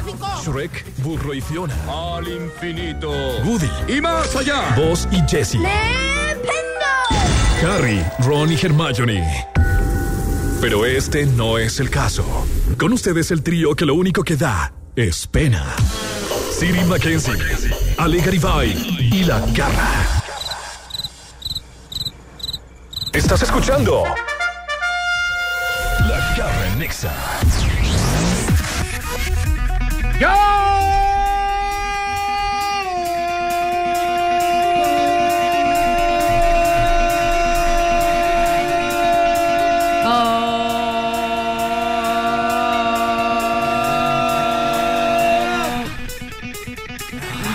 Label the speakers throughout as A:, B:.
A: tráfico!
B: Shrek, Burro y Fiona.
C: Al infinito.
B: Woody,
C: Y más allá.
B: Buzz y Jessie. Harry, Ron y Hermione. Pero este no es el caso. Con ustedes el trío que lo único que da es pena. Siri Mackenzie, Ale Garibay y La Garra. ¿Estás escuchando? La Garra en Nexa.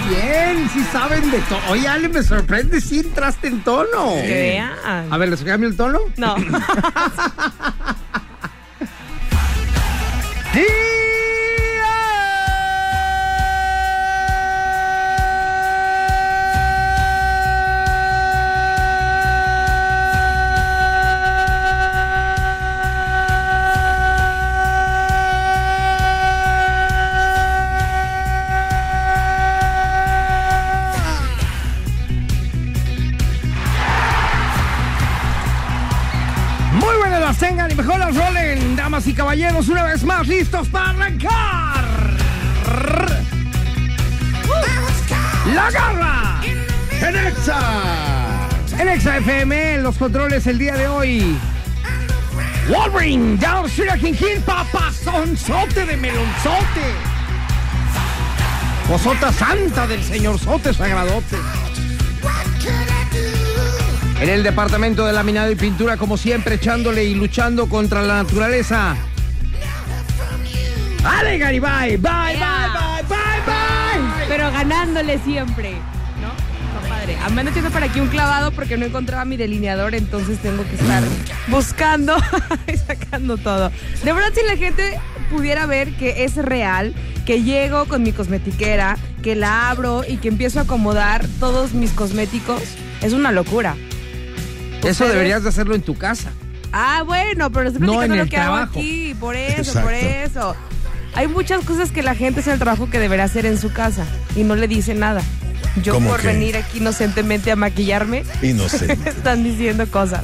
D: Bien, sí saben de todo. Oye, Ale, me sorprende si entraste en tono.
E: Que vean.
D: A ver, ¿les cambio el tono?
E: No.
D: La garra en Exa. En Exa FM, los controles el día de hoy. Wolverine, down King Hill, papazonzote de melonzote. Posota santa del señor Sote Sagradote. En el departamento de laminado y pintura, como siempre, echándole y luchando contra la naturaleza. ¡Ale, Garibay! ¡Bye, bye, bye, bye, bye!
E: Pero ganándole siempre, ¿no? Está padre. A menos tiene para aquí un clavado porque no encontraba mi delineador, entonces tengo que estar buscando y sacando todo. De verdad, si la gente pudiera ver que es real, que llego con mi cosmetiquera, que la abro y que empiezo a acomodar todos mis cosméticos, es una locura.
D: Eso
E: Ustedes-
D: deberías de hacerlo en tu casa.
E: Ah, bueno, pero estoy
D: No
E: platicando
D: en
E: lo
D: el
E: que hago
D: trabajo.
E: aquí, por eso, por eso. Hay muchas cosas que la gente hace el trabajo que debería hacer en su casa y no le dice nada. Yo
C: ¿Cómo
E: por
C: qué?
E: venir aquí inocentemente a maquillarme,
C: Inocente.
E: están diciendo cosas.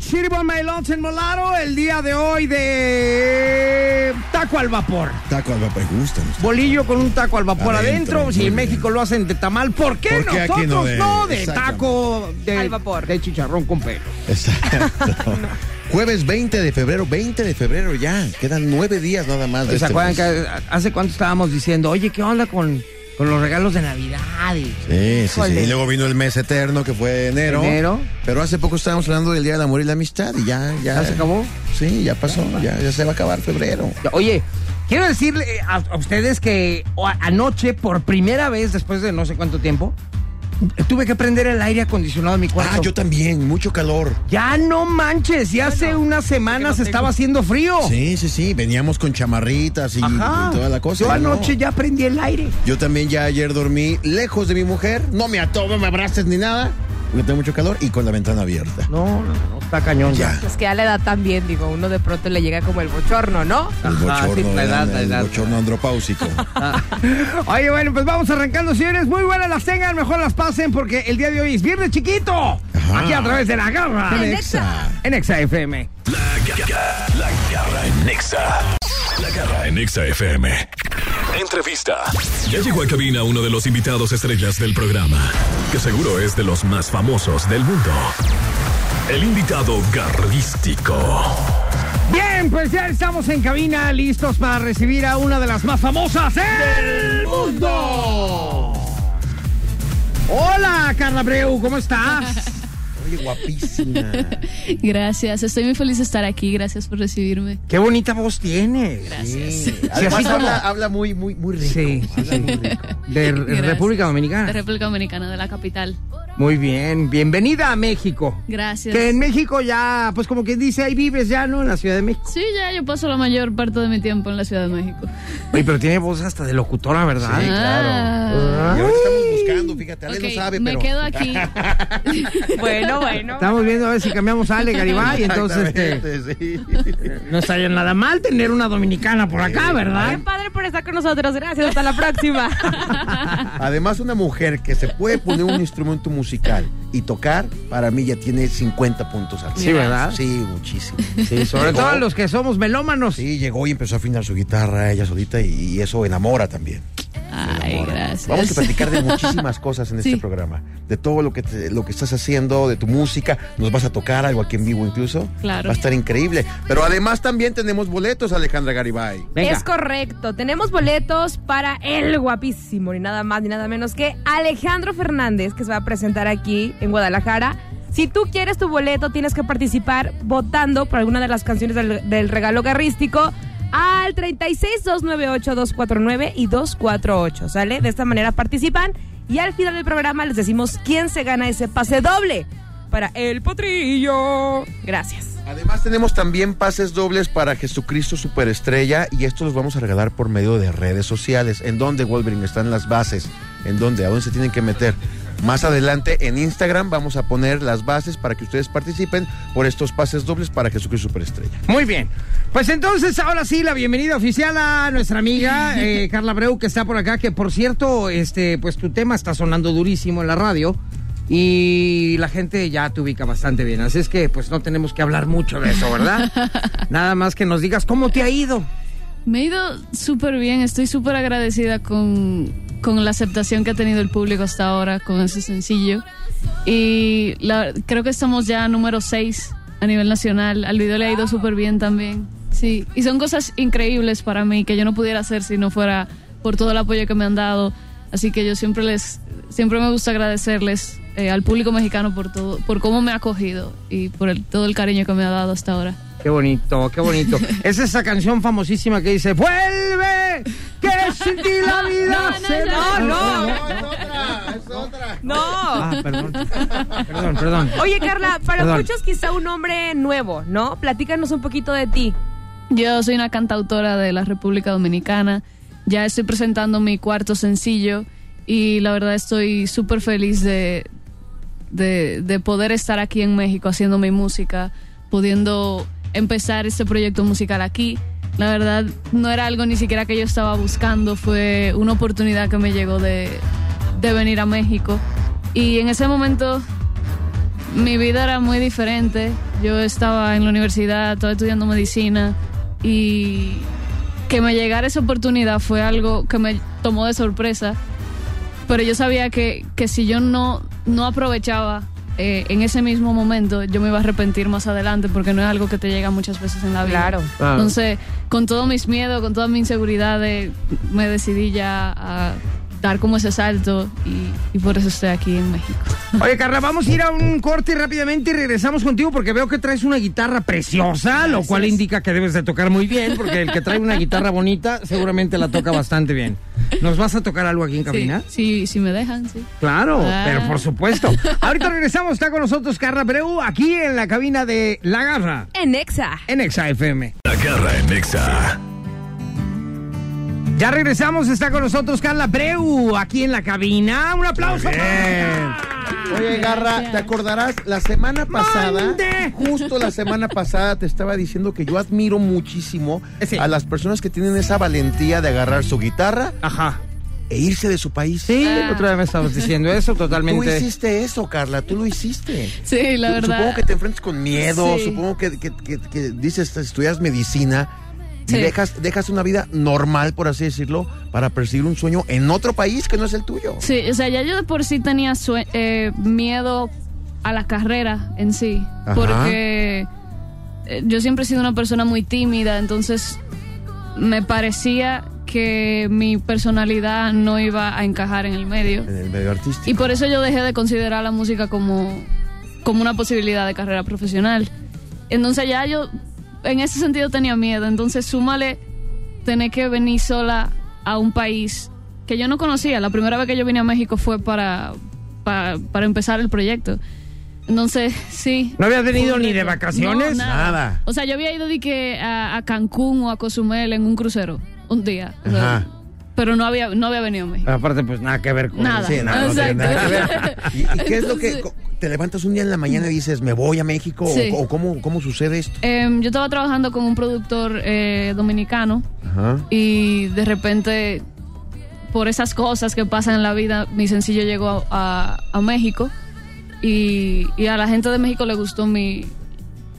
D: City Boy My Lunch, en Molaro, el día de hoy de taco al vapor.
C: Taco al vapor. Me gusta.
D: Bolillo con un taco al vapor adentro.
C: Adentro,
D: Si en. México lo hacen de tamal, ¿por qué,
C: ¿Por qué aquí
D: nosotros
C: no de-
D: no de taco de,
E: Al vapor.
D: de chicharrón con pelo?
C: Exacto. Jueves 20 de febrero, 20 de febrero ya. Quedan nueve días nada más
D: ¿Se
C: este
D: acuerdan que hace cuánto estábamos diciendo, oye, qué onda con, con los regalos de Navidad? Y-
C: Sí, sí, sí. Y luego vino el mes eterno que fue enero.
D: Enero.
C: Pero hace poco estábamos hablando del Día del Amor y la Amistad y ya, ya.
D: ¿Ya se acabó?
C: Sí, ya pasó. Ya, ya se va a acabar febrero.
D: Oye, quiero decirle a, a ustedes que anoche, por primera vez después de no sé cuánto tiempo, tuve que prender el aire acondicionado en mi cuarto.
C: Ah, yo también. Mucho calor.
D: Ya no manches, ya hace unas semanas
E: no
D: estaba haciendo frío.
C: Sí, sí, sí. Veníamos con chamarritas y,
D: Ajá.
C: y toda la cosa.
D: Yo
C: no.
D: anoche ya prendí el aire.
C: Yo también ya ayer dormí lejos de mi mujer. No me ató, no me abraces ni nada. Porque tengo mucho calor y con la ventana abierta.
D: No, no, no, está cañón ya.
E: Es que a la edad también, digo, uno de pronto le llega como el bochorno, ¿no?
C: El
D: Ajá,
C: bochorno,
D: sí, la edad,
C: el
D: la edad.
C: bochorno andropáusico.
D: Oye, bueno, pues vamos arrancando, señores. Muy buenas las tengan, mejor las pasen porque el día de hoy es Viernes Chiquito.
C: Ajá.
D: Aquí a través de la garra.
C: En Exa.
D: En Exa FM.
B: La garra, la garra en Nexa. La garra en Nexa FM. Entrevista. Ya llegó a cabina uno de los invitados estrellas del programa, que seguro es de los más famosos del mundo. El invitado garrístico.
D: Bien, pues ya estamos en cabina, listos para recibir a una de las más famosas del mundo. Hola, Carla Breu, ¿cómo estás?
C: Oye, guapísima.
F: Gracias, estoy muy feliz de estar aquí. Gracias por recibirme.
D: Qué bonita voz tienes.
F: Gracias.
C: Sí. Además habla, habla muy, muy, muy rico.
D: Sí, sí,
C: Habla
D: sí.
C: muy rico.
D: De
F: Gracias.
D: República Dominicana.
F: De República Dominicana, de la capital.
D: Muy bien, bienvenida a México.
F: Gracias.
D: Que en México ya, pues como quien dice, ahí vives ya, ¿no? En la Ciudad de México.
F: Sí, ya yo paso la mayor parte de mi tiempo en la Ciudad de México.
D: Oye, pero tiene voz hasta de locutora, ¿verdad?
C: Sí, claro.
F: Ah.
C: Y ahorita estamos buscando, fíjate, Ale
F: Ok,
C: no sabe,
F: me
C: pero...
F: quedo aquí.
E: Bueno, bueno.
D: Estamos viendo a ver si cambiamos a Ale Garibay, entonces este,
C: sí.
D: no estaría nada mal tener una dominicana por acá,
E: Qué
D: ¿verdad?
E: padre por estar con nosotros. Gracias. Hasta la próxima.
C: Además, una mujer que se puede poner un instrumento musical y tocar, para mí ya tiene 50 puntos al
D: Sí, ¿verdad?
C: Sí, muchísimo.
D: Sí, sobre
C: Llegó-
D: todo los que somos melómanos.
C: Sí, llegó y empezó a afinar su guitarra ella solita y, y eso enamora también.
F: Ay, gracias.
C: Vamos a platicar de muchísimas cosas en
F: Sí.
C: este programa. De todo lo que, te- lo que estás haciendo, de tu música. Nos vas a tocar algo aquí en vivo incluso.
F: Claro.
C: Va a estar increíble. Pero además también tenemos boletos, Alejandra Garibay.
D: Venga.
E: Es correcto. Tenemos boletos para el guapísimo, ni nada más ni nada menos que Alejandro Fernández, que se va a presentar aquí en Guadalajara. Si tú quieres tu boleto, tienes que participar votando por alguna de las canciones del, del regalo garrístico al 36 298 249 y 248, ¿sale? De esta manera participan y al final del programa les decimos quién se gana ese pase doble para el potrillo. Gracias.
C: Además tenemos también pases dobles para Jesucristo Superestrella y estos los vamos a regalar por medio de redes sociales. ¿En dónde, Wolverine? Están las bases. ¿En dónde? ¿A dónde se tienen que meter? Más adelante en Instagram vamos a poner las bases para que ustedes participen por estos pases dobles para Jesucristo Superestrella.
D: Muy bien. Pues entonces, ahora sí, la bienvenida oficial a nuestra amiga eh, Carla Breu, que está por acá, que por cierto, este, pues tu tema está sonando durísimo en la radio. Y la gente ya te ubica bastante bien. Así es que, pues no tenemos que hablar mucho de eso, ¿verdad? Nada más que nos digas cómo te ha ido.
F: Me he ido súper bien, estoy súper agradecida con, con la aceptación que ha tenido el público hasta ahora con ese sencillo. Y creo que estamos ya número 6 a nivel nacional. Al video le ha ido súper bien también. Sí, y son cosas increíbles para mí que yo no pudiera hacer si no fuera por todo el apoyo que me han dado. Así que yo siempre les, siempre me gusta agradecerles eh, al público mexicano por todo, por cómo me ha acogido y por todo el cariño que me ha dado hasta ahora.
D: Qué bonito, qué bonito. es esa canción famosísima que dice, ¡Vuelve! Que sin ti la vida
F: No, no,
D: se
F: no,
D: va".
E: no.
C: es otra, es otra.
E: No.
D: Ah, perdón. Perdón, perdón.
E: Oye, Carla, para
D: Perdón.
E: muchos quizá un nombre nuevo, ¿no? Platícanos un poquito de ti.
F: Yo soy una cantautora de la República Dominicana. Ya estoy presentando mi cuarto sencillo y la verdad estoy súper feliz de, de, de poder estar aquí en México haciendo mi música, pudiendo empezar este proyecto musical aquí. La verdad no era algo ni siquiera que yo estaba buscando, fue una oportunidad que me llegó de, de venir a México. Y en ese momento mi vida era muy diferente. Yo estaba en la universidad, estaba estudiando medicina y que me llegara esa oportunidad fue algo que me tomó de sorpresa. Pero yo sabía que, que si yo no, no aprovechaba eh, en ese mismo momento, yo me iba a arrepentir más adelante porque no es algo que te llega muchas veces en la vida.
E: Claro.
D: Claro.
F: Entonces, con todos mis miedos, con todas mis inseguridades, me decidí ya a dar como ese salto y, y por eso estoy aquí en México.
D: Oye, Carla, vamos a ir a un corte rápidamente y regresamos contigo porque veo que traes una guitarra preciosa, lo cual indica que debes de tocar muy bien, porque el que trae una guitarra bonita seguramente la toca bastante bien. ¿Nos vas a tocar algo aquí en cabina?
F: Sí, sí, si me dejan, sí.
D: Claro,
F: Ah.
D: pero por supuesto. Ahorita regresamos, está con nosotros Carla Breu, aquí en la cabina de La Garra,
E: En Exa.
D: en Exa FM.
B: La garra en Nexa.
D: Ya regresamos, está con nosotros Carla Breu, aquí en la cabina. Un aplauso.
C: Muy bien. Oye, Garra, ¿te acordarás? La semana pasada,
D: ¡Mande!
C: justo la semana pasada, te estaba diciendo que yo admiro muchísimo
D: Sí.
C: a las personas que tienen esa valentía de agarrar su guitarra
D: Ajá.
C: e irse de su país.
D: Sí, otra vez me estabas diciendo eso
C: Tú
D: totalmente.
C: hiciste eso, Carla, tú lo hiciste.
F: Sí, la
C: Tú-
F: verdad.
C: Supongo que te enfrentas con miedo,
F: Sí.
C: supongo que, que- que- que dices, estudias medicina y
F: Sí.
C: dejas, dejas una vida normal, por así decirlo, para perseguir un sueño en otro país que no es el tuyo.
F: Sí, o sea, ya yo de por sí tenía eh, miedo a la carrera en sí,
C: Ajá.
F: porque eh, yo siempre he sido una persona muy tímida, entonces me parecía que mi personalidad no iba a encajar en el medio.
C: En el medio artístico.
F: Y por eso yo dejé de considerar la música como, como una posibilidad de carrera profesional. Entonces ya yo en ese sentido tenía miedo. Entonces súmale tener que venir sola a un país que yo no conocía. La primera vez que yo vine a México fue para, para, para empezar el proyecto. Entonces, sí.
D: ¿No
F: Fue un
D: ni de vacaciones?
F: No,
C: Nada.
F: O sea, yo había ido de que a, a Cancún o a Cozumel en un crucero un día. O sea,
C: Ajá.
F: pero no había, no había venido a México.
D: Aparte, pues nada que ver con
F: Nada.
C: Sí, nada, no nada que ver. ¿Y, y qué es lo que te levantas un día en la mañana y dices, me voy a México? o-
F: Sí.
C: ¿O, cómo, cómo sucede esto?
F: Em, yo estaba trabajando con un productor eh, dominicano
C: Ajá.
F: y de repente, por esas cosas que pasan en la vida, mi sencillo llegó a, a México y, y a la gente de México le gustó mi,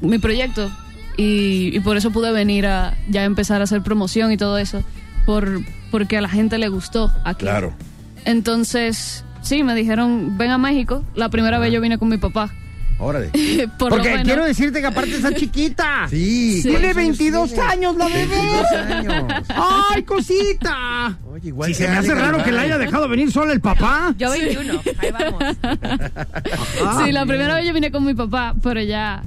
F: mi proyecto y, y por eso pude venir a ya empezar a hacer promoción y todo eso, por, porque a la gente le gustó aquí.
C: Claro.
F: Entonces, sí, me dijeron, ven a México. La primera vez yo vine con mi papá.
C: Órale.
F: por
D: Porque
F: menos.
D: quiero decirte que aparte está chiquita.
C: Sí.
F: Sí.
D: Tiene
C: ¿cuántos años
D: 22
C: tiene?
D: años la bebé.
C: 22 años.
D: ¡Ay, cosita!
C: Oye, igual
D: Si se me hace raro que la haya dejado venir sola el papá.
E: Yo 21, ahí vamos.
D: Ah,
F: sí, la primera vez yo vine con mi papá, pero ya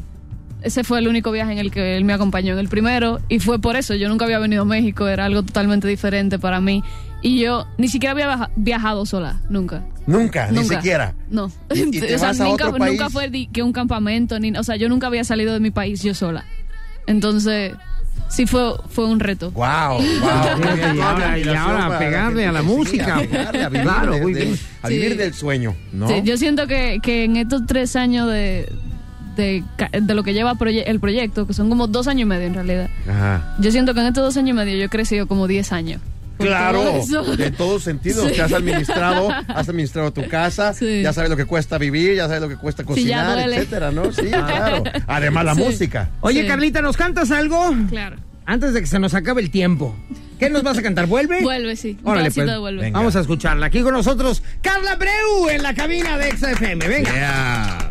F: ese fue el único viaje en el que él me acompañó en el primero y fue por eso. Yo nunca había venido a México, era algo totalmente diferente para mí y yo ni siquiera había viaja- viajado sola, nunca.
C: Nunca, ni siquiera.
F: No.
C: ¿Y- y te
F: o sea,
C: vas a
F: nunca,
C: otro país?
F: nunca fue que un campamento, ni, o sea, yo nunca había salido de mi país yo sola. Entonces, sí fue, fue un reto.
C: Wow,
D: y ahora- y ahora pegarle a la música.
C: a vivir,
D: Claro,
C: de-
D: muy
C: de-
D: bien.
C: a vivir
F: Sí.
C: del sueño, ¿no?
F: Sí, yo siento que, que en estos tres años de, de, lo que lleva proye- el proyecto, que son como dos años y medio en realidad,
C: Ajá.
F: yo siento que en estos dos años y medio yo he crecido como 10 años.
C: Claro,
F: todo
C: de todos sentidos.
F: Sí.
C: Te has administrado, has administrado tu casa,
F: Sí.
C: ya sabes lo que cuesta vivir, ya sabes lo que cuesta cocinar, etcétera, ¿no? Sí, claro. Además la
F: Sí.
C: música.
D: Oye,
F: Sí.
D: Carlita, ¿nos cantas algo?
F: Claro.
D: Antes de que se nos acabe el tiempo. ¿Qué nos vas a cantar? ¿Vuelve?
F: Vuelve, sí. Un
D: Órale,
F: pedacito
D: pues.
F: de vuelve.
C: Venga.
D: Vamos a escucharla. Aquí con nosotros, Carla Breu en la cabina de Exa FM. Venga.
C: Yeah.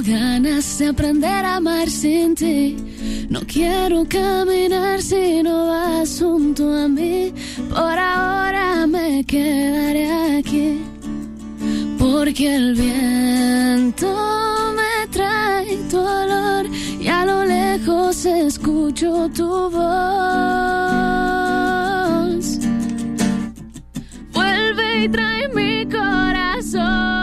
F: Ganas de aprender a amar sin ti. No quiero caminar si no vas junto a mí. Por ahora me quedaré aquí, porque el viento me trae tu olor y a lo lejos escucho tu voz. Vuelve y trae mi corazón.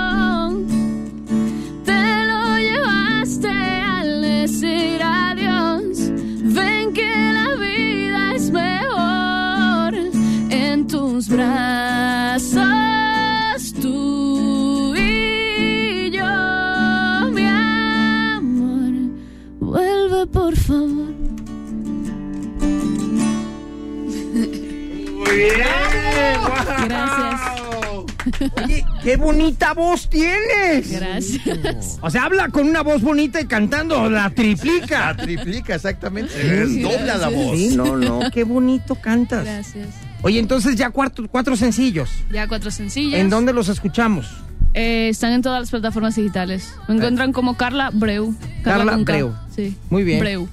D: Oye, qué bonita voz tienes.
F: Gracias.
D: O sea, habla con una voz bonita y cantando la triplica.
C: La triplica, exactamente. Es dobla la voz.
D: Sí, no, no, qué bonito cantas.
F: Gracias.
D: Oye, entonces ya cuatro, cuatro sencillos.
F: Ya cuatro sencillos.
D: ¿En dónde los escuchamos?
F: Eh, están en todas las plataformas digitales. Me encuentran como Carla Breu.
D: Carla
F: K.
D: Breu.
F: Sí.
D: Muy bien.
F: Breu.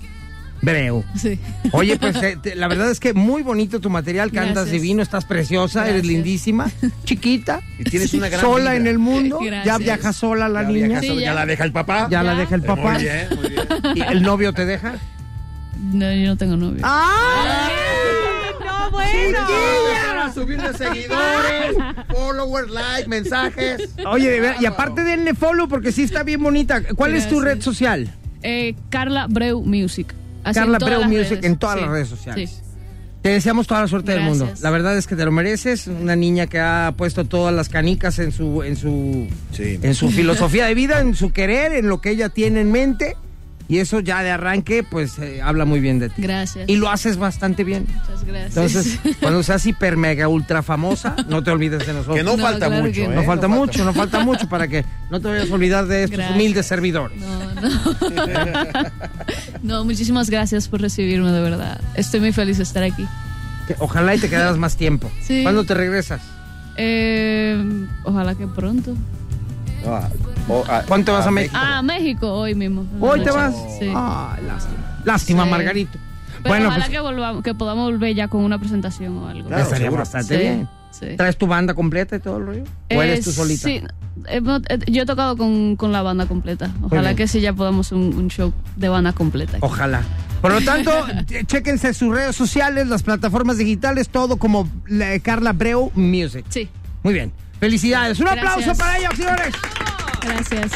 D: Breu.
F: Sí.
D: Oye, pues eh, te- la verdad es que muy bonito tu material, cantas
F: Gracias.
D: divino, estás preciosa, eres lindísima, chiquita,
C: Y tienes una gran
D: sola en el mundo, ya viaja sola la
C: Ya
D: niña,
C: viajas
F: Sí,
C: sola, ya
F: ya.
C: la deja el papá.
D: ya la deja el papá,
C: Muy bien, muy bien.
D: y el novio te deja.
F: No, yo no tengo novio.
D: ¡Ah!
E: No, bueno.
C: Para subir de seguidores, followers, like, mensajes.
D: Oye, de ver- y aparte denle follow porque sí está bien bonita. ¿Cuál es tu red social?
F: Eh, Carla Breu Music. Así
D: Carla
F: las
D: Music
F: redes.
D: en todas
F: Sí,
D: las redes sociales.
F: sí.
D: Te deseamos toda la suerte del mundo. La verdad es que te lo mereces. Una niña que ha puesto todas las canicas en su, en su,
C: Sí.
D: en su filosofía de vida, en su querer, en lo que ella tiene en mente. Y eso ya de arranque, pues eh, habla muy bien de ti.
F: Gracias.
D: Y lo haces bastante bien.
F: Muchas gracias.
D: Entonces, cuando seas hiper mega ultra famosa, no te olvides de nosotros.
C: Que no,
F: No,
C: falta
F: claro
C: mucho, ¿eh?
F: no.
D: No falta mucho, no falta mucho para que no te vayas a olvidar de estos
F: Gracias.
D: humildes servidores.
F: No, no. no, muchísimas gracias por recibirme, de verdad. Estoy muy feliz de estar aquí.
D: Que Ojalá y te quedaras más tiempo.
F: Sí.
D: ¿Cuándo te regresas?
F: Eh, ojalá que pronto.
C: Ah, ah,
D: ¿Cuándo te vas a México?
F: Ah, México, hoy mismo.
D: ¿Hoy te vas?
F: Sí.
D: Ah, lástima. Lástima,
F: Sí.
D: Margarito.
F: Pero
D: bueno,
F: ojalá
D: pues
F: que, volvamos, que podamos volver ya con una presentación o algo.
C: Claro,
D: estaría
C: seguro.
D: bastante
F: Sí,
D: bien.
F: sí.
D: ¿Traes tu banda completa y todo el rollo? ¿O eres
F: Eh,
D: tú solita?
F: Sí, hemos- eh, yo he tocado con, con la banda completa. Ojalá que sí ya podamos un, un show de banda completa.
D: Ojalá. Por lo tanto, ch- chéquense sus redes sociales, las plataformas digitales, todo como la- Carla Breu Music.
F: Sí,
D: Muy bien. Felicidades. Un
F: Gracias.
D: aplauso para ella, señores.
F: gracias.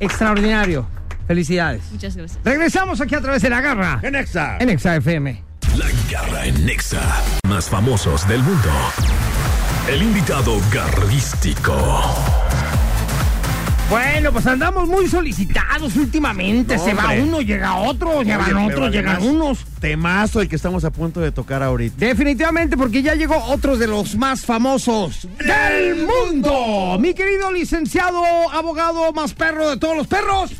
D: Extraordinario. Felicidades.
F: Muchas gracias.
D: Regresamos aquí a través de la garra
C: En Exa.
D: en Exa FM.
B: La garra en Nexa. Más famosos del mundo. El invitado garrístico.
D: Bueno, pues andamos muy solicitados últimamente.
C: No,
D: Se va uno, llega otro,
C: pero
D: otros, llegan unos.
C: Temazo el que estamos a punto de tocar ahorita.
D: Definitivamente, porque ya llegó otro de los más famosos del mundo. Mi querido licenciado, abogado más perro de todos los perros.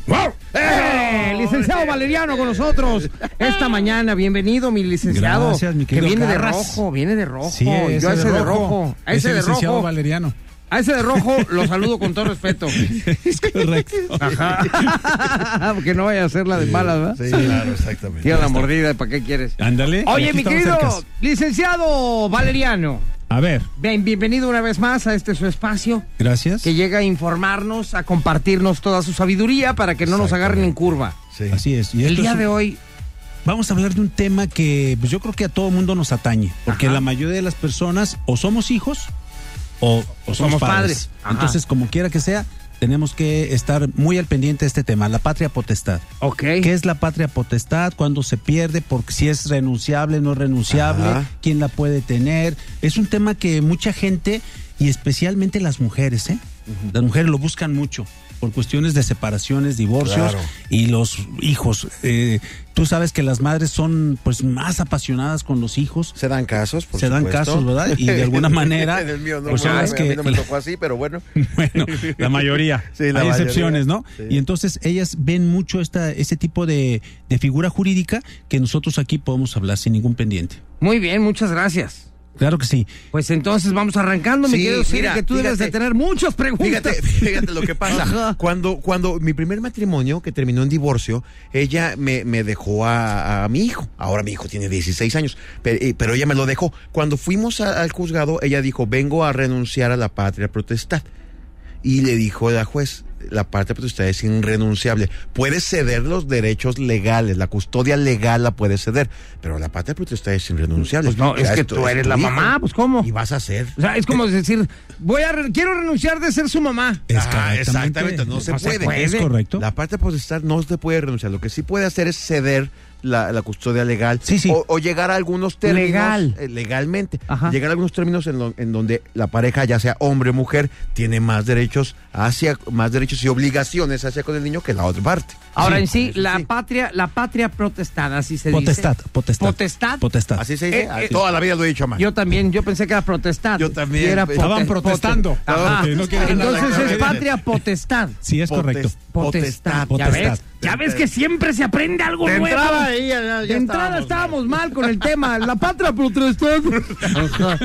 D: ¡Eh! Licenciado Valeriano con nosotros esta mañana. Bienvenido, mi licenciado.
G: Gracias, mi
D: Que
G: querido
D: viene de rojo, viene de rojo.
G: Sí,
D: Yo
G: ese
D: a ese
G: de
D: de
G: rojo.
D: rojo. A
G: Es
D: ese
G: el
D: de
G: licenciado
D: rojo.
G: Valeriano.
D: A ese de rojo lo saludo con todo respeto.
G: Es correcto.
D: Ajá. Porque no vaya a ser la de malas, ¿verdad?
C: Sí, claro, exactamente.
D: Tira la mordida, ¿para qué quieres?
G: Ándale.
D: Oye, mi querido
G: cercas.
D: licenciado Valeriano.
G: A ver,
D: Bien, bienvenido una vez más a este su espacio
G: gracias.
D: que llega a informarnos, a compartirnos toda su sabiduría para que no nos agarren en curva.
C: Sí.
G: Así es. Y
D: El día
G: es-
D: de hoy,
G: Vamos a hablar de un tema que pues, yo creo que a todo mundo nos atañe. Porque
D: Ajá.
G: la mayoría de las personas o somos hijos o, o somos,
D: somos padres.
G: Entonces, como quiera que sea, tenemos que estar muy al pendiente de este tema, la patria potestad.
D: ok.
G: ¿Qué es la patria potestad? ¿Cuándo se pierde? ¿Por si es renunciable, no renunciable?
C: Ajá.
G: ¿Quién la puede tener? Es un tema que mucha gente, y especialmente las mujeres, ¿eh? Las mujeres lo buscan mucho por cuestiones de separaciones, divorcios
C: Claro.
G: y los hijos. Eh, tú sabes que las madres son pues más apasionadas con los hijos.
C: Se dan casos, por
G: Se dan
C: supuesto.
G: casos, ¿verdad? Y de alguna manera,
C: en el mío no,
G: pues, sabes
C: a
G: que
C: mí no me tocó así, pero bueno.
G: bueno, la mayoría.
C: Sí, la
G: Hay
C: mayoría.
G: excepciones, ¿no?
C: Sí.
G: Y entonces ellas ven mucho esta, ese tipo de, de figura jurídica que nosotros aquí podemos hablar sin ningún pendiente.
D: Muy bien, muchas gracias.
G: Claro que sí.
D: Pues entonces vamos arrancando, mi
C: Sí,
D: querido Siri,
C: mira,
D: que tú debes de tener muchas preguntas.
C: Fíjate, fíjate lo que pasa. Cuando, cuando mi primer matrimonio, que terminó en divorcio, ella me, me dejó a, a mi hijo. Ahora mi hijo tiene 16 años, pero, eh, pero ella me lo dejó. Cuando fuimos a- al juzgado, ella dijo, vengo a renunciar a la patria potestad. Y le dijo la juez, la patria potestad es irrenunciable. Puedes ceder los derechos legales, la custodia legal la puedes ceder, pero la patria potestad es irrenunciable.
D: Pues no, es que tú eres la
C: hijo.
D: mamá, pues ¿cómo?
C: Y vas a ser.
D: O sea, es como decir, voy a re- quiero renunciar de ser su mamá.
C: Ah, exactamente, no se
D: No se
C: puede.
D: puede.
G: Es correcto.
C: La parte potestad no se puede renunciar. Lo que sí puede hacer es ceder la, la custodia legal
G: Sí, sí.
C: O, o llegar a algunos términos
D: Legal.
C: eh, legalmente.
D: Ajá.
C: Llegar a algunos términos en, lo- en donde la pareja, ya sea hombre o mujer, tiene más derechos hacia más derechos y obligaciones hacia con el niño que la otra parte.
D: Ahora
G: Sí,
D: en sí, la
C: sí.
D: patria, la patria protestada, así se
G: Potestad,
D: dice.
G: potestad.
D: Potestad.
G: Potestad.
C: Así se dice.
D: Eh, eh,
C: Toda la vida lo he dicho mal.
D: Yo también, yo pensé que era protestad.
C: Yo también.
D: Era
C: Estaban
D: pote-
G: protestando.
D: pote- Ajá.
G: Porque no quieren-
D: Entonces es
C: Potestad.
D: patria potestad.
G: Sí, es correcto.
D: Potestad.
G: Potestad.
D: ¿Ya ves? Ya ves que siempre se aprende algo
C: De
D: nuevo.
C: entrada ahí ya- ya
D: de entrada
C: estábamos
D: estábamos mal con el tema. La patria protestad.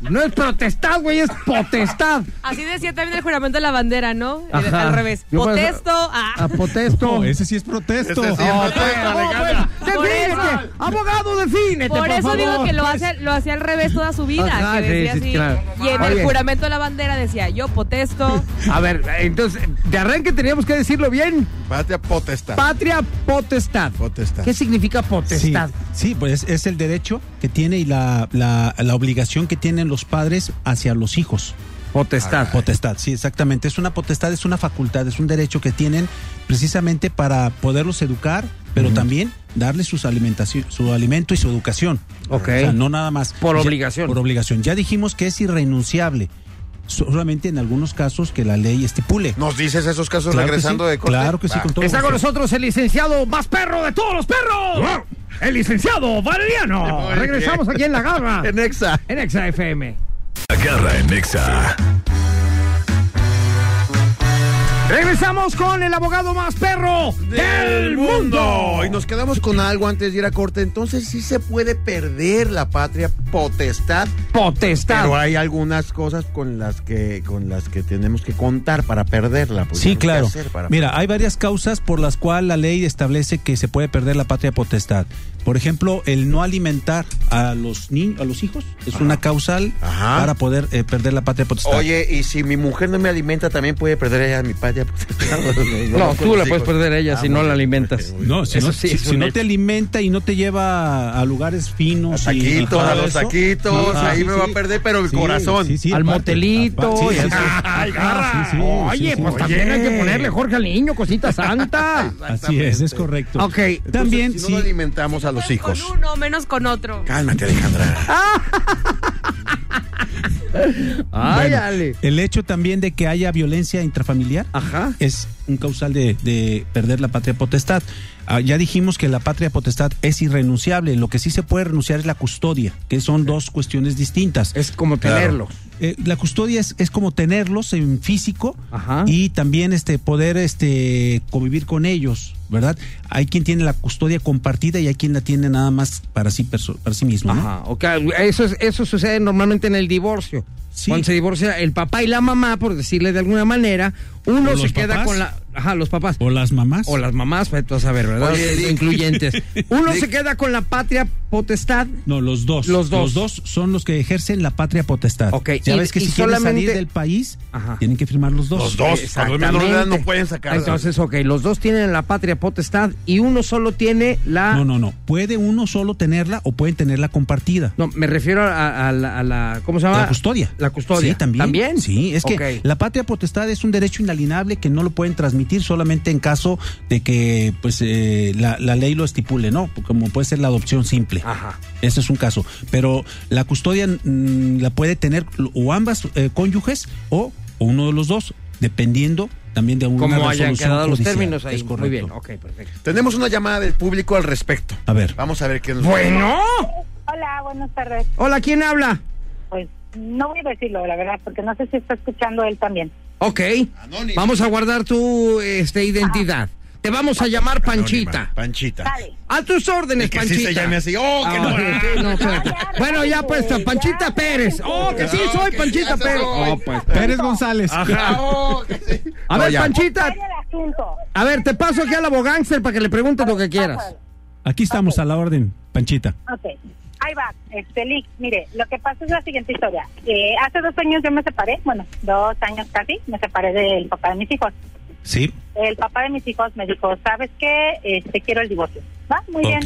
D: No es protestad, güey, es potestad.
E: Así decía también el juramento de la bandera, ¿no?
D: Ajá.
E: Al revés.
D: Yo
E: Protesto. Ah.
D: A potesto.
G: No, ese sí es protesto.
C: Ese sí es
D: Oh,
C: protesto,
D: pues, defínete. Abogado, defínete,
E: Por
D: por
E: eso
D: favor.
E: digo que lo,
D: Pues,
E: hace, lo hacía al revés toda su vida.
D: Ajá,
E: que
D: sí,
E: decía
D: sí,
E: así.
D: claro.
E: Y en
D: Oye.
E: el juramento de la bandera decía, yo protesto.
D: A ver, entonces, de arranque teníamos que decirlo bien.
C: Patria potestad.
D: Patria potestad.
C: Potestad.
D: ¿Qué significa potestad?
G: sí, pues es el derecho que tiene y la, la, la obligación que tienen los padres hacia los hijos.
D: Potestad.
G: Potestad, sí, exactamente. Es una potestad, es una facultad, es un derecho que tienen precisamente para poderlos educar, pero también darles sus alimentación, su alimento y su educación.
D: Ok.
G: O sea, no nada más.
D: Por
G: Ya-
D: obligación.
G: Por obligación. Ya dijimos que es irrenunciable. Solamente en algunos casos que la ley estipule.
C: ¿Nos dices esos casos
G: Claro
C: regresando
G: sí,
C: de corte?
G: claro que sí, con todo
D: Está con
G: gusto.
D: nosotros el licenciado más perro de todos los perros. El licenciado Valeriano. Regresamos
C: bien.
D: aquí en La Garra.
C: En Exa.
D: en Exa FM.
B: La garra en Nexa.
D: Regresamos con el abogado más perro del mundo.
C: Y nos quedamos con algo antes de ir a corte. Entonces sí se puede perder la patria potestad,
D: Potestad.
C: pero hay algunas cosas con las que con las que tenemos que contar para perderla. pues,
G: Sí, claro.
C: para
G: Mira, hay varias causas por las cuales la ley establece que se puede perder la patria potestad. Por ejemplo, el no alimentar a los niños, a los hijos, es una causal
C: Ajá.
G: para poder eh, perder la patria potestad.
C: Oye, y si mi mujer no me alimenta, también puede perder ella mi potestad.
D: No, tú la puedes perder a ella si no la alimentas.
G: no, si, no,
D: sí
G: si- si no te alimenta y no te lleva a lugares
C: A
G: finos.
C: taquitos,
G: Ajá,
C: a los taquitos, ahí
G: sí,
C: me va a perder, pero el
G: Sí,
C: corazón.
G: sí, sí,
D: al motelito. Ay, garra.
G: sí, sí,
D: Oye, pues también hay que ponerle Jorge al niño, cosita santa.
G: Así es, es correcto.
D: Ok.
C: Entonces,
G: También,
C: si no alimentamos a los hijos.
E: Con uno, menos con otro.
C: Cálmate, Alejandra.
D: Ay,
G: Bueno,
D: Ale.
G: el hecho también de que haya violencia intrafamiliar
D: Ajá.
G: es un causal de, de perder la patria potestad. Ah, ya dijimos que la patria potestad es irrenunciable. Lo que sí se puede renunciar es la custodia, que son dos cuestiones distintas.
D: Es como
C: Claro.
D: tenerlos.
G: Eh, la custodia es, es como tenerlos en físico
D: Ajá.
G: y también este poder este convivir con ellos, ¿verdad? Hay quien tiene la custodia compartida y hay quien la tiene nada más para sí para sí mismo, ¿no?
D: Ajá, ok. Eso, es- eso sucede normalmente en el divorcio.
G: Sí.
D: Cuando se divorcia el papá y la mamá, por decirle de alguna manera, uno
G: ¿O
D: se queda con la... Ajá, los papás.
G: O las mamás.
D: O las mamás, pues tú a saber, ¿verdad?
C: Oye, Dick.
D: Incluyentes. Uno
C: Dick.
D: se queda con la patria potestad.
G: No, los dos.
D: Los dos.
G: Los dos son los que ejercen la patria potestad.
D: Ok,
G: Ya
D: y-
G: ves que si quieren salir del país,
D: Ajá.
G: tienen que firmar los dos.
C: Los dos. Edad no pueden sacar.
D: Entonces, ok, los dos tienen la patria potestad y uno solo tiene la...
G: No, no, no. Puede uno solo tenerla o pueden tenerla compartida.
D: No, me refiero a, a la, a la- ¿Cómo se llama?
G: La custodia.
D: La custodia.
G: Sí, también.
D: ¿También?
G: Sí, es que la patria potestad es un derecho inalienable que no lo pueden transmitir solamente en caso de que pues eh, la, la ley lo estipule, ¿no? Como puede ser la adopción simple.
D: Ajá.
G: Ese es un caso. Pero la custodia mm, la puede tener o ambas eh, cónyuges o, o uno de los dos, dependiendo también de una
D: Como hayan quedado los
G: judicial.
D: términos ahí.
G: Es
D: Muy bien, ok, perfecto.
C: Tenemos una llamada del público al respecto.
G: A ver.
C: Vamos a ver qué nos
D: Bueno.
H: Hola, buenas tardes.
D: Hola, ¿quién habla?
H: Pues no voy a decirlo, la verdad, porque no sé si está escuchando él también.
D: Ok.
C: Anónimo.
D: Vamos a guardar tu este, identidad. Te vamos a llamar Panchita.
C: Anónima, Panchita.
H: Dale.
D: A tus órdenes,
C: Y que sí
D: Panchita.
C: se llame así. Oh, que
D: Ah,
C: no.
D: sí. Bueno, ya pues, Panchita Pérez. Oh, que sí soy
C: que
D: Panchita Pérez.
C: soy.
D: Oh, pues.
G: Pérez González.
C: Ajá. Oh, que sí.
D: A ver. Panchita. A ver, te paso aquí al abogánster para que le preguntes lo que quieras.
G: Aquí estamos a la orden, Panchita.
H: Ok. Ahí va, este Lick, mire, lo que pasa es la siguiente historia. Eh, hace dos años yo me separé, bueno, dos años casi, me separé del papá de mis hijos.
G: Sí.
H: El papá de mis hijos me dijo, ¿sabes qué? Este, quiero el divorcio. ¿Va? Muy bien.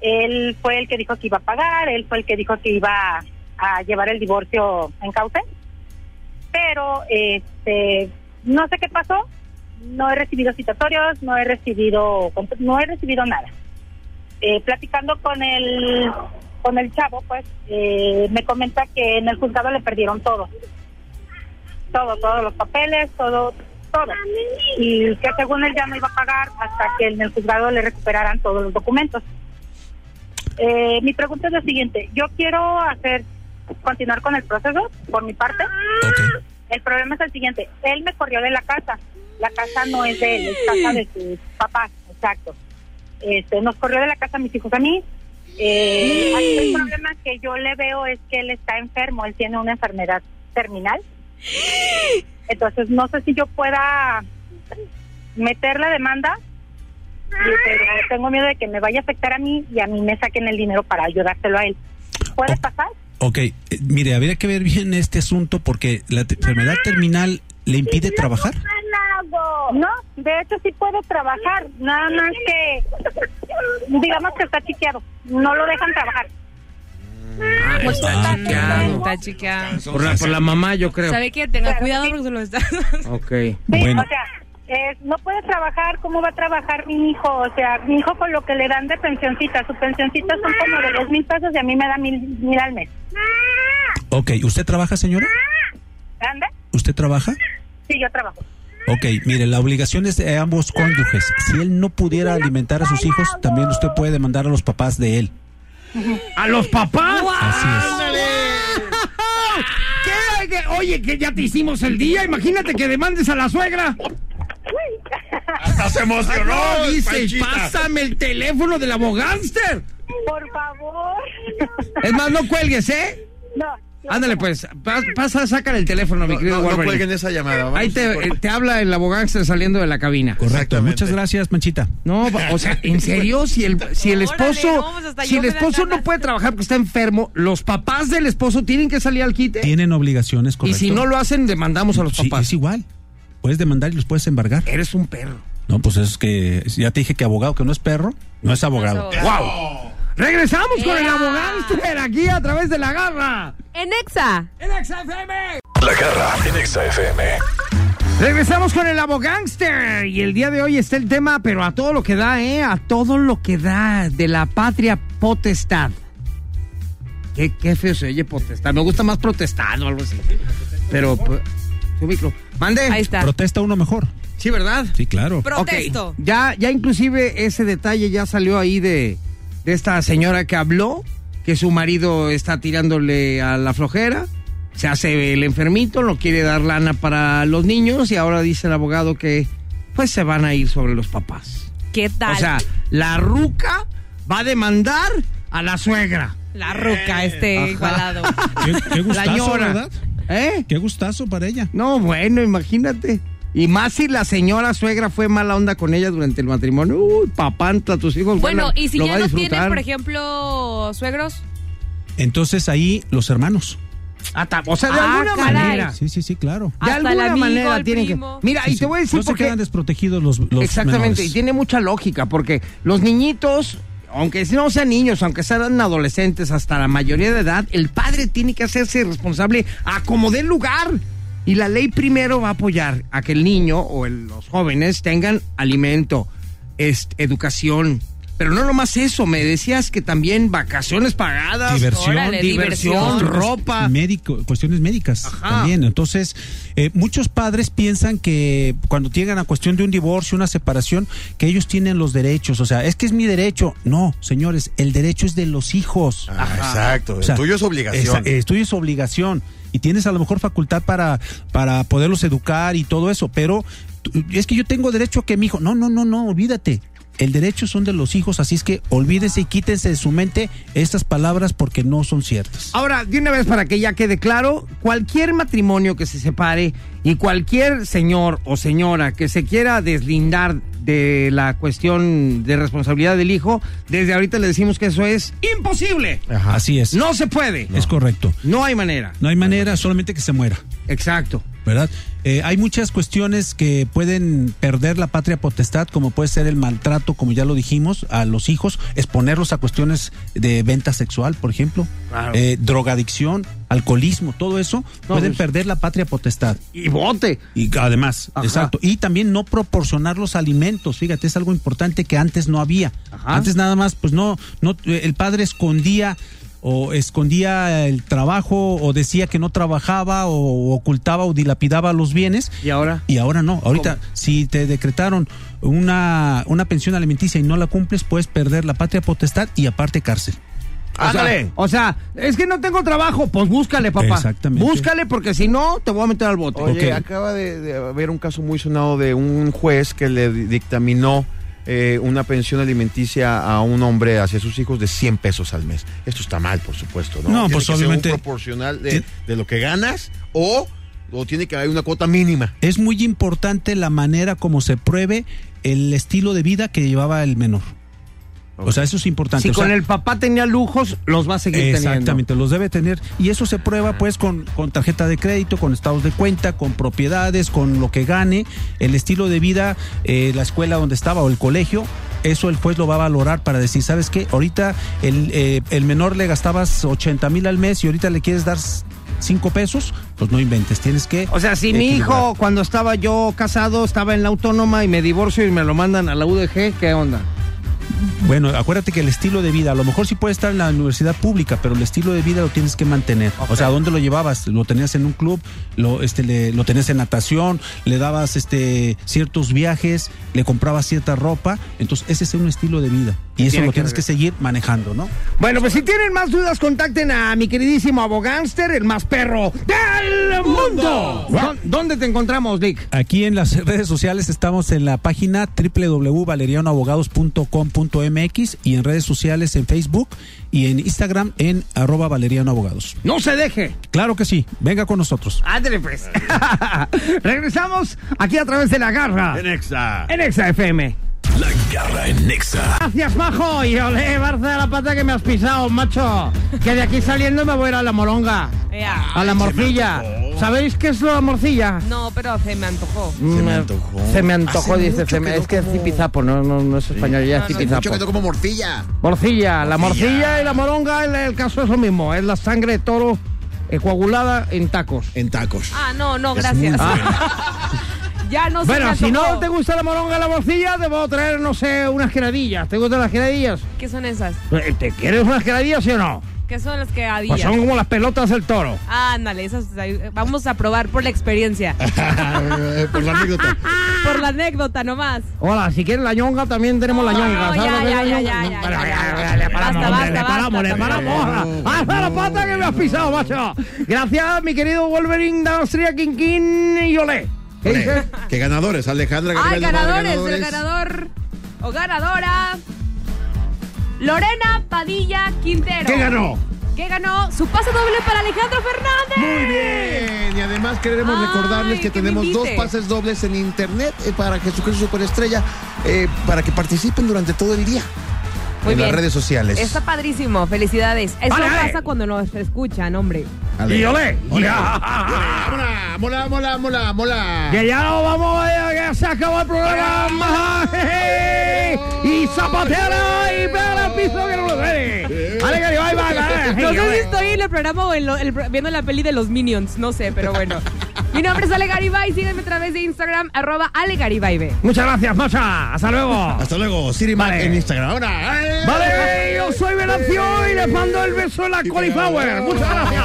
H: Él fue el que dijo que iba a pagar, él fue el que dijo que iba a llevar el divorcio en cauce. Pero, este, no sé qué pasó. No he recibido citatorios, no he recibido, no he recibido nada. Eh, platicando con el, con el chavo, pues, eh, me comenta que en el juzgado le perdieron todo. Todo, todos los papeles, todo, todo. Y que según él ya no iba a pagar hasta que en el juzgado le recuperaran todos los documentos. Eh, mi pregunta es la siguiente. Yo quiero hacer, continuar con el proceso por mi parte. El problema es el siguiente. Él me corrió de la casa. La casa no es de él, es casa de sus papás. Exacto. Este, nos corrió de la casa mis hijos a mí. Eh, el problema que yo le veo es que él está enfermo. Él tiene una enfermedad terminal. Entonces, no sé si yo pueda meter la demanda, pero tengo miedo de que me vaya a afectar a mí y a mí me saquen el dinero para ayudárselo a él. ¿Puede
G: Oh.
H: pasar?
G: Ok, eh, mire, habría que ver bien este asunto porque la te- enfermedad terminal le impide trabajar.
H: No, de hecho sí puede trabajar, nada más que digamos que está chiqueado, no lo dejan trabajar.
D: Pues está chiqueado.
E: Está chiqueado.
D: Por la, por la mamá, yo creo.
E: ¿Sabe qué? Tenga cuidado porque se lo está.
D: Ok.
H: Sí,
G: Bueno.
H: o sea, es- no puede trabajar, ¿cómo va a trabajar mi hijo? O sea, mi hijo con lo que le dan de pensioncita, su pensioncita son como de dos mil pesos y a mí me da mil, mil al mes.
G: Ok, ¿usted trabaja, señora?
H: ¿Anda?
G: ¿Usted trabaja?
H: Sí, yo trabajo.
G: Ok, mire, la obligación es de ambos cónyuges. Si él no pudiera alimentar a sus hijos, también usted puede demandar a los papás de él.
D: ¿A los papás?
G: Así es.
D: ¿Qué? ¿Qué? Oye, que ya te hicimos el día. Imagínate que demandes a la suegra.
C: Hasta se emocionó.
D: No, dice,
C: Panchita.
D: pásame el teléfono del abogánster.
H: Por favor.
D: Es más, no cuelgues, ¿eh?
H: No.
D: Ándale, pues, pa- pasa, sácale el teléfono, mi
C: No,
D: querido
C: no, no esa llamada. vamos
D: Ahí te,
C: por-
D: te habla el abogánster saliendo de la cabina.
G: Correcto. Muchas gracias, Panchita.
D: No, o sea, en serio, si el, si el esposo,
E: no,
D: si el esposo no puede trabajar porque está enfermo, los papás del esposo tienen que salir al quite.
G: Tienen obligaciones,
D: Y
G: correcto.
D: si no lo hacen, demandamos a los
G: Sí,
D: papás.
G: es igual. Puedes demandar y los puedes embargar.
D: Eres un perro.
G: No, pues es que ya te dije que abogado que no es perro, no es abogado.
E: abogado.
D: ¡Wow! Regresamos con el abogánster aquí a través de la garra.
E: En Exa.
D: En XFM.
B: La garra en Exa FM.
D: Regresamos con el abogánster y el día de hoy está el tema, pero a todo lo que da, ¿eh? A todo lo que da de la patria potestad. Qué, qué feo se oye potestad. Me gusta más protestado o algo así. Pero, pues, su micro. Mande.
E: Ahí está.
G: Protesta uno mejor.
D: Sí, ¿verdad?
G: Sí, claro.
E: Protesto.
D: Ya, ya inclusive ese detalle ya salió ahí de, de esta señora que habló, que su marido está tirándole a la flojera, se hace el enfermito, no quiere dar lana para los niños y ahora dice el abogado que pues se van a ir sobre los papás.
E: ¿Qué tal?
D: O sea, la ruca va a demandar a la suegra.
E: la ruca, este
D: Ajá.
E: igualado.
G: Qué, qué gustazo. ¿verdad?
D: ¿Eh?
G: Qué gustazo para ella.
D: No, bueno, imagínate. Y más si la señora suegra fue mala onda con ella durante el matrimonio. Uy, papanta, tus hijos.
E: Bueno,
D: van a-
E: y si
D: lo
E: ya no tienes,
D: disfrutar.
E: por ejemplo, suegros.
G: Entonces ahí los hermanos.
D: Hasta- o sea, de
E: Ah,
D: alguna
E: caray.
D: manera.
G: Sí, sí, sí, claro.
D: De
E: Hasta
D: alguna
E: amigo,
D: manera tienen que. Mira,
G: Sí,
D: y
G: sí.
D: te voy a decir
G: no
D: por
G: se
D: qué.
G: quedan desprotegidos los, los
D: Exactamente, y tiene mucha lógica, porque los niñitos, aunque no sean niños, aunque sean adolescentes hasta la mayoría de edad, el padre tiene que hacerse responsable a como dé lugar. Y la ley primero va a apoyar a que el niño o el- los jóvenes tengan alimento, educación. Pero no nomás eso, me decías que también vacaciones pagadas,
G: Diversión.
E: Órale,
D: diversión,
E: diversión.
D: ropa.
G: Médico, cuestiones médicas
D: Ajá.
G: también. Entonces, eh, muchos padres piensan que cuando llegan a cuestión de un divorcio, una separación, que ellos tienen los derechos. O sea, es que es mi derecho. No, señores, el derecho es de los hijos.
C: Ah, exacto.
G: O sea,
C: el tuyo es obligación.
G: el tuyo es obligación. Y tienes a lo mejor facultad para, para poderlos educar y todo eso. Pero es que yo tengo derecho a que mi hijo. No, no, no, no, olvídate. El derecho son de los hijos, así es que olvídense y quítense de su mente estas palabras porque no son ciertas.
D: Ahora, de una vez para que ya quede claro, cualquier matrimonio que se separe y cualquier señor o señora que se quiera deslindar de la cuestión de responsabilidad del hijo, desde ahorita le decimos que eso es imposible.
C: Ajá.
G: Así es.
D: No se puede.
G: Es correcto.
D: No hay manera.
G: No hay manera, solamente que se muera,
D: Exacto.
G: ¿Verdad? Eh, hay muchas cuestiones que pueden perder la patria potestad, como puede ser el maltrato, como ya lo dijimos, a los hijos, exponerlos a cuestiones de venta sexual, por ejemplo,
D: Claro.
G: eh, drogadicción, alcoholismo, todo eso, pueden
D: pues-
G: perder la patria potestad.
D: Y bote.
G: Y además,
D: Ajá.
G: exacto. Y también no proporcionar los alimentos. Fíjate, es algo importante que antes no había.
D: Ajá.
G: Antes nada más, pues no, no, el padre escondía o escondía el trabajo o decía que no trabajaba o ocultaba o dilapidaba los bienes.
D: ¿Y ahora?
G: Y ahora no. Ahorita, si te decretaron una, una pensión alimenticia y no la cumples, puedes perder la patria potestad y aparte cárcel.
D: O sea,
C: Ándale.
D: o sea, es que no tengo trabajo, pues búscale, papá.
G: Exactamente.
D: Búscale porque si no, te voy a meter al bote.
C: Oye, acaba de, de haber un caso muy sonado de un juez que le di- dictaminó eh, una pensión alimenticia a un hombre hacia sus hijos de 100 pesos al mes. Esto está mal, por supuesto, ¿no?
G: No,
C: Tiene
G: pues
C: que ser
G: obviamente-
C: un proporcional de, lo que ganas o, o tiene que haber una cuota mínima.
G: Es muy importante la manera como se pruebe el estilo de vida que llevaba el menor. O sea, eso es importante.
D: Si
G: O sea,
D: con el papá tenía lujos, los va a seguir teniendo.
G: Exactamente, los debe tener. Y eso se prueba pues con, con tarjeta de crédito, con estados de cuenta, con propiedades, con lo que gane, el estilo de vida, eh, la escuela donde estaba o el colegio. Eso el juez lo va a valorar para decir, ¿sabes qué? Ahorita el, eh, el menor le gastabas 80 mil al mes y ahorita le quieres dar 5 pesos, pues no inventes, tienes que...
D: O sea, si mi hijo, cuando estaba yo casado, estaba en la autónoma y me divorcio y me lo mandan a la UDG, ¿qué onda?
G: Bueno, acuérdate que el estilo de vida, a lo mejor sí puede estar en la universidad pública, pero el estilo de vida lo tienes que mantener. O sea, ¿dónde lo llevabas? Lo tenías en un club, lo, este, le- lo tenías en natación, le dabas este, ciertos viajes, le comprabas cierta ropa. Entonces, ese es un estilo de vida. Y eso lo
D: que
G: tienes
D: ver.
G: que seguir manejando, ¿no?
D: Bueno, pues si tienen más dudas, contacten a mi queridísimo abogánster, el más perro del mundo. ¿Dó- ¿Dónde te encontramos, Dick?
G: Aquí en las redes sociales estamos en la página www.valerianoabogados.com.mx y en redes sociales en Facebook y en Instagram en arroba valerianoabogados.
D: No se deje.
G: Claro que sí, venga con nosotros.
D: Ándale, pues. Regresamos aquí a través de la garra.
C: En Exa.
D: En Exa FM.
B: La garra en Nexa.
D: Gracias, majo. Y olé, Barça de la pata que me has pisado, macho. Que de aquí saliendo me voy a ir a la moronga.
E: Ea.
D: A la morcilla. ¿Sabéis qué es la morcilla?
E: No, pero se me antojó.
C: Se me
D: Mm,
C: antojó.
D: Se me antojó,
C: Hace
D: dice.
C: mucho
D: se me-
C: que no
D: es que es
C: como-
D: zipizapo, no, no, no es español, ya es
E: No, no,
D: zipizapo.
C: Mucho que no como morcilla.
D: Morcilla, la morcilla y la moronga, el, el caso es lo mismo. Es la sangre de toro eh, coagulada en tacos.
C: En tacos.
E: Ah, no, no,
C: Es
E: gracias. ya no se me
D: Bueno, si no te gusta la moronga la morcilla, te puedo traer, no sé, unas queradillas. ¿Te gustan las queradillas?
E: ¿Qué son esas?
D: Eh, ¿Te quieres unas queradillas, sí o no?
E: ¿Qué son las que
D: Pues son como las pelotas del toro.
E: Ándale, esas vamos a probar por la experiencia,
C: Por la anécdota.
E: por la anécdota nomás.
D: Hola, si quieres la ñonga, también tenemos la ñonga.
E: no,
D: ¿Sabes
E: ya, ya, ya,
D: Le paramos,
E: Basta,
D: le paramos, le paramos. ¡Hasta la pata que me has pisado, macho! Gracias, mi querido Wolverine, Danastria, Quinquín y Olé. ¿Qué
C: ganadores? Alejandra
E: Ay, ganadores, el ganador o ganadora. Lorena Padilla Quintero.
D: ¿Qué ganó?
E: ¿Qué ganó? Su pase doble para Alejandro Fernández.
C: Muy bien. Y además queremos
E: Ay,
C: recordarles que, tenemos dos pases dobles en internet eh, para Jesucristo Superestrella, eh, para que participen durante todo el día
E: Muy
C: en
E: bien.
C: las redes sociales.
E: Está padrísimo, felicidades. Eso
D: vale.
E: pasa cuando nos escuchan, hombre.
C: Ale.
D: Y Olé.
C: Ole.
D: Ya.
C: Mola, mola, mola, mola, mola.
D: Que ya no vamos, que se acabó el programa. Y zapatera y pega el piso que no lo ve. Vale, que bye, bye, bye.
E: No sé si estoy en el programa o en lo- el- viendo la peli de los Minions, no sé, pero bueno. Mi nombre es Ale Garibay, sígueme a través de Instagram, arroba Ale Garibay.
D: Muchas gracias, Macha. Hasta luego.
C: Hasta luego, Siri
D: Vale.
C: en Instagram. Ahora. ¡eh!
D: Vale, yo soy Venancio y les mando el beso en la cauliflower. Muchas gracias.